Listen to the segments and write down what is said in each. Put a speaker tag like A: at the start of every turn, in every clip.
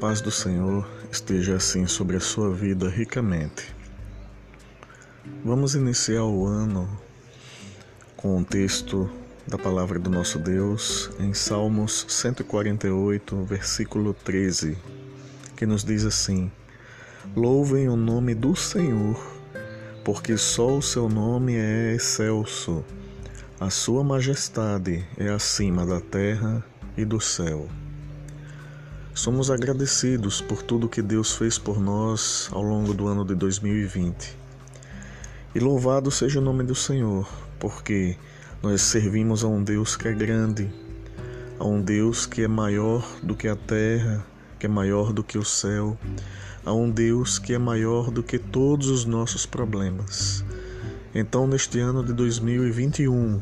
A: paz do Senhor esteja assim sobre a sua vida ricamente. Vamos iniciar o ano com um texto da palavra do nosso Deus em Salmos 148, versículo 13, que nos diz assim: Louvem o nome do Senhor, porque só o seu nome é excelso, a sua majestade é acima da terra e do céu. Somos agradecidos por tudo que Deus fez por nós ao longo do ano de 2020. E louvado seja o nome do Senhor, porque nós servimos a um Deus que é grande, a um Deus que é maior do que a terra, que é maior do que o céu, a um Deus que é maior do que todos os nossos problemas. Então, neste ano de 2021,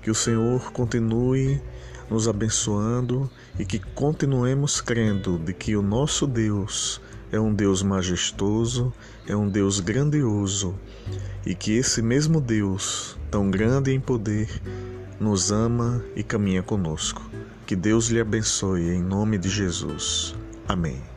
A: que o Senhor continue nos abençoando e que continuemos crendo de que o nosso Deus é um Deus majestoso, é um Deus grandioso e que esse mesmo Deus, tão grande em poder, nos ama e caminha conosco. Que Deus lhe abençoe em nome de Jesus. Amém.